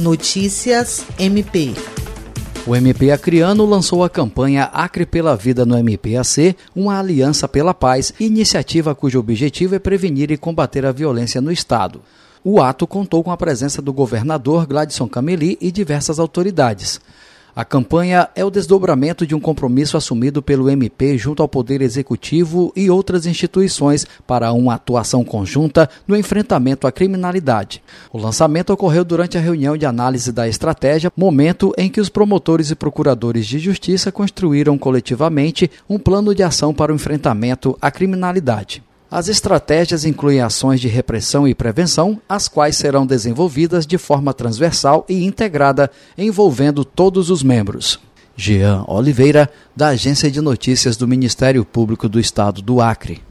Notícias MP. O MP Acriano lançou a campanha Acre pela Vida no MPAC, uma aliança pela paz, iniciativa cujo objetivo é prevenir e combater a violência no Estado. O ato contou com a presença do governador Gladson Cameli e diversas autoridades. A campanha é o desdobramento de um compromisso assumido pelo MP junto ao Poder Executivo e outras instituições para uma atuação conjunta no enfrentamento à criminalidade. O lançamento ocorreu durante a reunião de análise da estratégia, momento em que os promotores e procuradores de justiça construíram coletivamente um plano de ação para o enfrentamento à criminalidade. As estratégias incluem ações de repressão e prevenção, as quais serão desenvolvidas de forma transversal e integrada, envolvendo todos os membros. Jean Oliveira, da Agência de Notícias do Ministério Público do Estado do Acre.